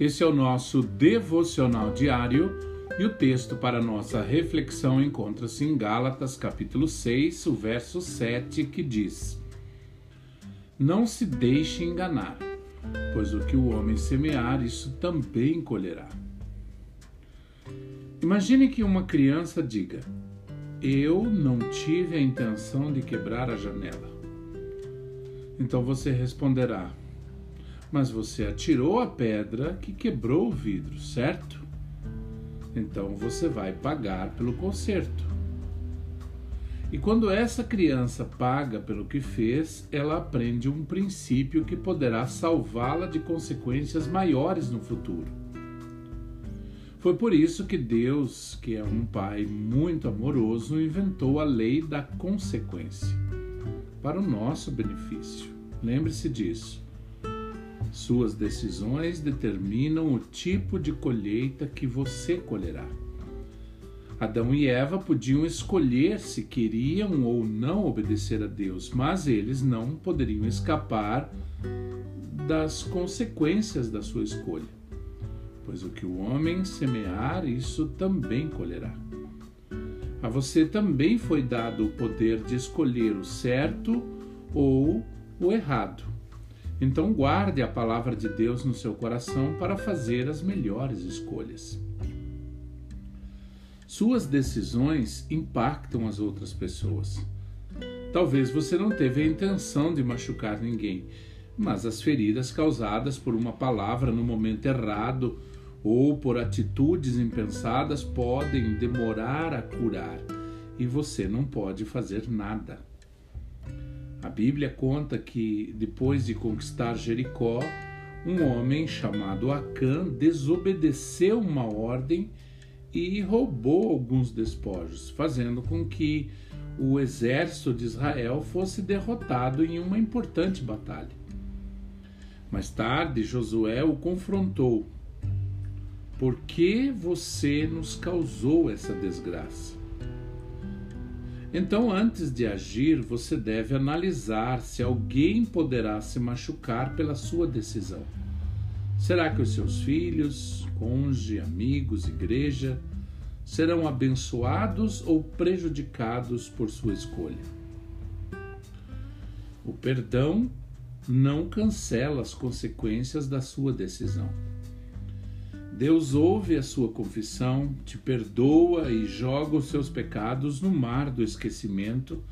Esse é o nosso devocional diário e o texto para nossa reflexão encontra-se em Gálatas, capítulo 6, o verso 7, que diz: Não se deixe enganar, pois o que o homem semear, isso também colherá. Imagine que uma criança diga: Eu não tive a intenção de quebrar a janela. Então você responderá: mas você atirou a pedra que quebrou o vidro, certo? Então você vai pagar pelo conserto. E quando essa criança paga pelo que fez, ela aprende um princípio que poderá salvá-la de consequências maiores no futuro. Foi por isso que Deus, que é um pai muito amoroso, inventou a lei da consequência para o nosso benefício. Lembre-se disso. Suas decisões determinam o tipo de colheita que você colherá. Adão e Eva podiam escolher se queriam ou não obedecer a Deus, mas eles não poderiam escapar das consequências da sua escolha. Pois o que o homem semear, isso também colherá. A você também foi dado o poder de escolher o certo ou o errado. Então guarde a palavra de Deus no seu coração para fazer as melhores escolhas. Suas decisões impactam as outras pessoas. Talvez você não teve a intenção de machucar ninguém, mas as feridas causadas por uma palavra no momento errado ou por atitudes impensadas podem demorar a curar e você não pode fazer nada. Bíblia conta que, depois de conquistar Jericó, um homem chamado Acã desobedeceu uma ordem e roubou alguns despojos, fazendo com que o exército de Israel fosse derrotado em uma importante batalha. Mais tarde, Josué o confrontou. Por que você nos causou essa desgraça? Então, antes de agir, você deve analisar se alguém poderá se machucar pela sua decisão. Será que os seus filhos, cônjuge, amigos, igreja serão abençoados ou prejudicados por sua escolha? O perdão não cancela as consequências da sua decisão. Deus ouve a sua confissão, te perdoa e joga os seus pecados no mar do esquecimento,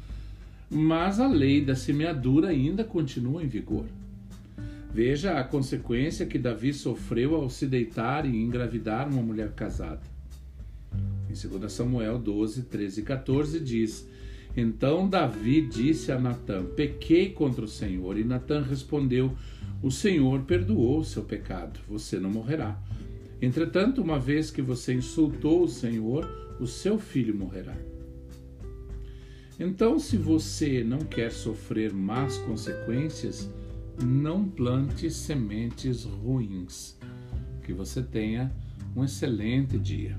mas a lei da semeadura ainda continua em vigor. Veja a consequência que Davi sofreu ao se deitar e engravidar uma mulher casada. Em 2 Samuel 12, 13 e 14 diz: Então Davi disse a Natã: Pequei contra o Senhor. E Natã respondeu: O Senhor perdoou o seu pecado, você não morrerá. Entretanto, uma vez que você insultou o Senhor, o seu filho morrerá. Então, se você não quer sofrer más consequências, não plante sementes ruins. Que você tenha um excelente dia.